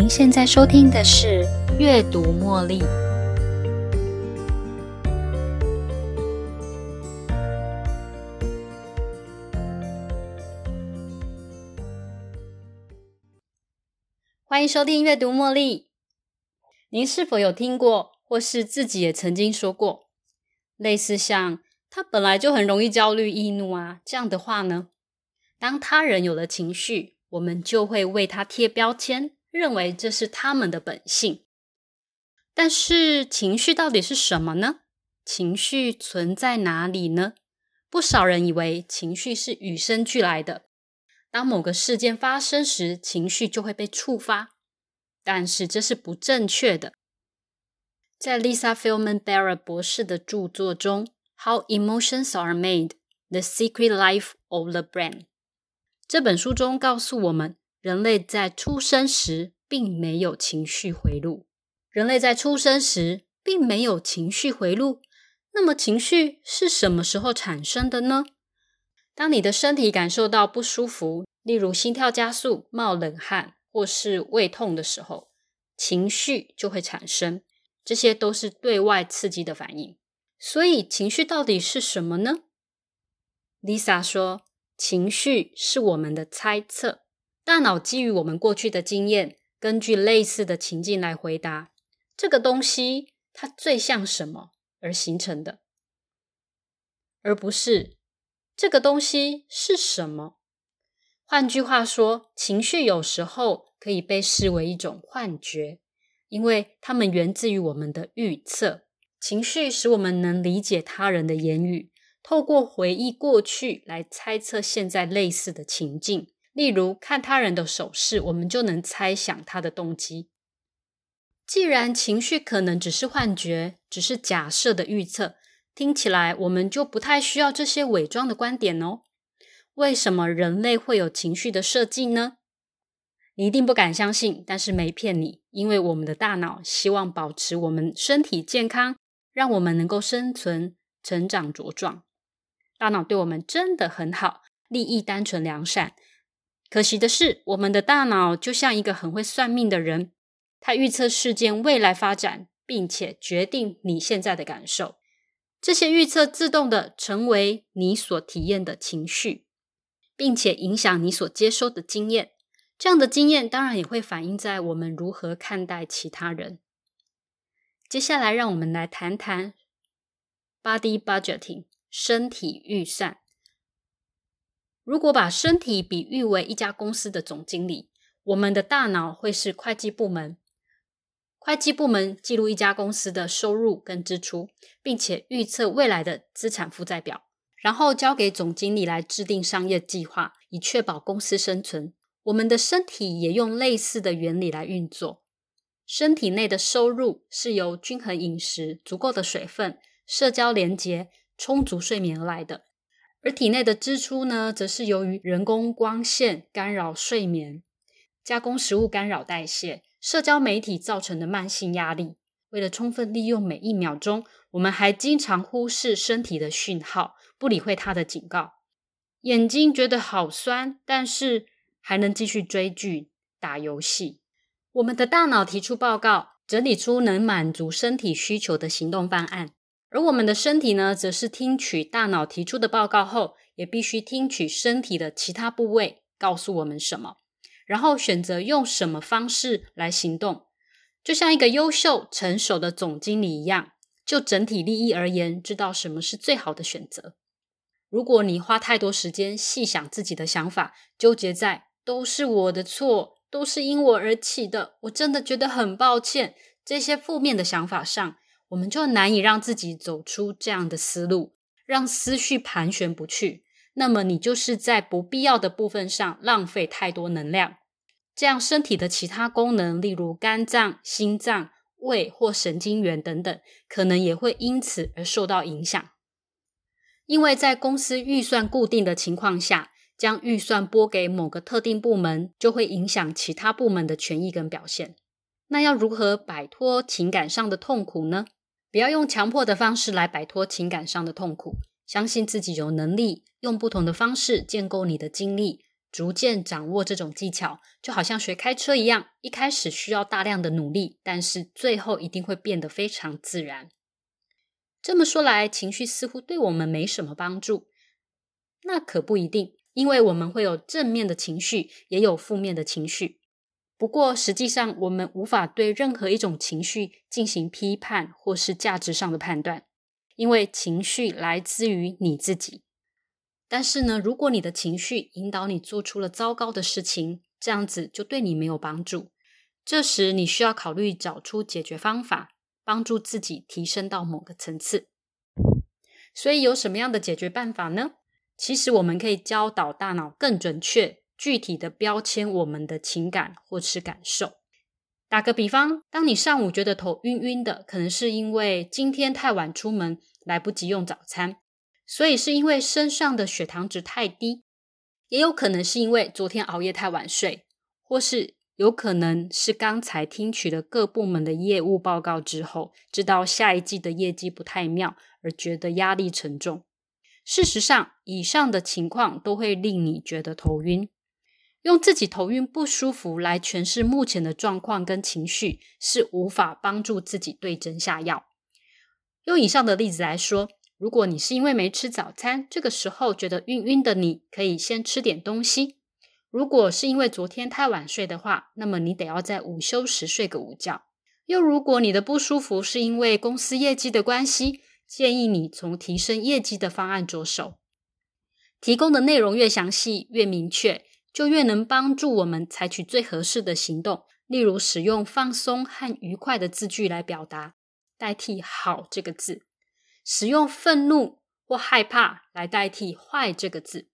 您现在收听的是《阅读茉莉》。欢迎收听《阅读茉莉》。您是否有听过，或是自己也曾经说过，类似像“他本来就很容易焦虑易怒啊”这样的话呢？当他人有了情绪，我们就会为他贴标签。认为这是他们的本性，但是情绪到底是什么呢？情绪存在哪里呢？不少人以为情绪是与生俱来的，当某个事件发生时，情绪就会被触发，但是这是不正确的。在 Lisa Feldman Barrett 博士的著作中，《How Emotions Are Made: The Secret Life of the Brain》这本书中告诉我们。人类在出生时并没有情绪回路。人类在出生时并没有情绪回路。那么情绪是什么时候产生的呢？当你的身体感受到不舒服，例如心跳加速、冒冷汗或是胃痛的时候，情绪就会产生。这些都是对外刺激的反应。所以情绪到底是什么呢？Lisa 说，情绪是我们的猜测。大脑基于我们过去的经验，根据类似的情境来回答这个东西它最像什么而形成的，而不是这个东西是什么。换句话说，情绪有时候可以被视为一种幻觉，因为它们源自于我们的预测。情绪使我们能理解他人的言语，透过回忆过去来猜测现在类似的情境。例如，看他人的手势，我们就能猜想他的动机。既然情绪可能只是幻觉，只是假设的预测，听起来我们就不太需要这些伪装的观点哦。为什么人类会有情绪的设计呢？你一定不敢相信，但是没骗你，因为我们的大脑希望保持我们身体健康，让我们能够生存、成长、茁壮。大脑对我们真的很好，利益单纯、良善。可惜的是，我们的大脑就像一个很会算命的人，他预测事件未来发展，并且决定你现在的感受。这些预测自动的成为你所体验的情绪，并且影响你所接收的经验。这样的经验当然也会反映在我们如何看待其他人。接下来，让我们来谈谈 body budgeting 身体预算。如果把身体比喻为一家公司的总经理，我们的大脑会是会计部门。会计部门记录一家公司的收入跟支出，并且预测未来的资产负债表，然后交给总经理来制定商业计划，以确保公司生存。我们的身体也用类似的原理来运作。身体内的收入是由均衡饮食、足够的水分、社交连结、充足睡眠而来的。而体内的支出呢，则是由于人工光线干扰睡眠、加工食物干扰代谢、社交媒体造成的慢性压力。为了充分利用每一秒钟，我们还经常忽视身体的讯号，不理会它的警告。眼睛觉得好酸，但是还能继续追剧、打游戏。我们的大脑提出报告，整理出能满足身体需求的行动方案。而我们的身体呢，则是听取大脑提出的报告后，也必须听取身体的其他部位告诉我们什么，然后选择用什么方式来行动。就像一个优秀、成熟的总经理一样，就整体利益而言，知道什么是最好的选择。如果你花太多时间细想自己的想法，纠结在都是我的错，都是因我而起的，我真的觉得很抱歉，这些负面的想法上。我们就难以让自己走出这样的思路，让思绪盘旋不去。那么你就是在不必要的部分上浪费太多能量，这样身体的其他功能，例如肝脏、心脏、胃或神经元等等，可能也会因此而受到影响。因为在公司预算固定的情况下，将预算拨给某个特定部门，就会影响其他部门的权益跟表现。那要如何摆脱情感上的痛苦呢？不要用强迫的方式来摆脱情感上的痛苦，相信自己有能力用不同的方式建构你的经历，逐渐掌握这种技巧，就好像学开车一样，一开始需要大量的努力，但是最后一定会变得非常自然。这么说来，情绪似乎对我们没什么帮助，那可不一定，因为我们会有正面的情绪，也有负面的情绪。不过，实际上我们无法对任何一种情绪进行批判或是价值上的判断，因为情绪来自于你自己。但是呢，如果你的情绪引导你做出了糟糕的事情，这样子就对你没有帮助。这时，你需要考虑找出解决方法，帮助自己提升到某个层次。所以，有什么样的解决办法呢？其实，我们可以教导大脑更准确。具体的标签我们的情感或是感受。打个比方，当你上午觉得头晕晕的，可能是因为今天太晚出门，来不及用早餐，所以是因为身上的血糖值太低；也有可能是因为昨天熬夜太晚睡，或是有可能是刚才听取了各部门的业务报告之后，知道下一季的业绩不太妙，而觉得压力沉重。事实上，以上的情况都会令你觉得头晕。用自己头晕不舒服来诠释目前的状况跟情绪，是无法帮助自己对症下药。用以上的例子来说，如果你是因为没吃早餐，这个时候觉得晕晕的，你可以先吃点东西；如果是因为昨天太晚睡的话，那么你得要在午休时睡个午觉。又如果你的不舒服是因为公司业绩的关系，建议你从提升业绩的方案着手，提供的内容越详细越明确。就越能帮助我们采取最合适的行动，例如使用放松和愉快的字句来表达，代替“好”这个字；使用愤怒或害怕来代替“坏”这个字，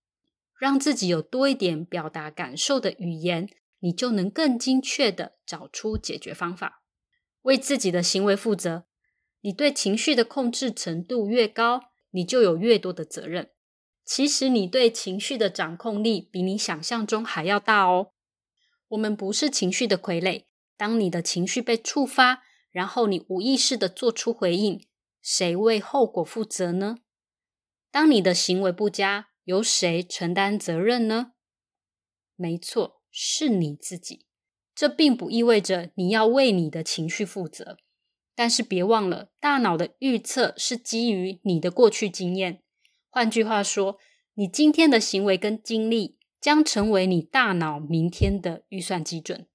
让自己有多一点表达感受的语言，你就能更精确的找出解决方法，为自己的行为负责。你对情绪的控制程度越高，你就有越多的责任。其实你对情绪的掌控力比你想象中还要大哦。我们不是情绪的傀儡。当你的情绪被触发，然后你无意识的做出回应，谁为后果负责呢？当你的行为不佳，由谁承担责任呢？没错，是你自己。这并不意味着你要为你的情绪负责，但是别忘了，大脑的预测是基于你的过去经验。换句话说，你今天的行为跟经历将成为你大脑明天的预算基准。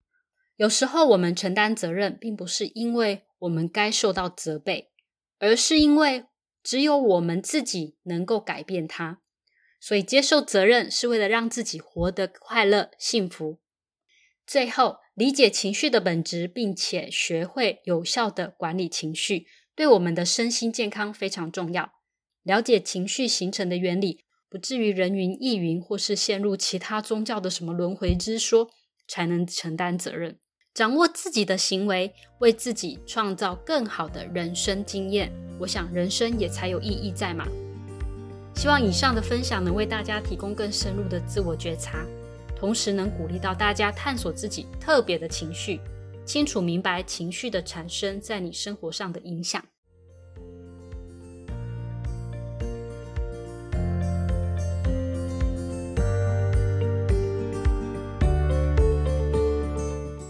有时候我们承担责任，并不是因为我们该受到责备，而是因为只有我们自己能够改变它。所以，接受责任是为了让自己活得快乐、幸福。最后，理解情绪的本质，并且学会有效的管理情绪，对我们的身心健康非常重要。了解情绪形成的原理，不至于人云亦云，或是陷入其他宗教的什么轮回之说，才能承担责任。掌握自己的行为，为自己创造更好的人生经验，我想人生也才有意义在嘛。希望以上的分享能为大家提供更深入的自我觉察，同时能鼓励到大家探索自己特别的情绪，清楚明白情绪的产生在你生活上的影响。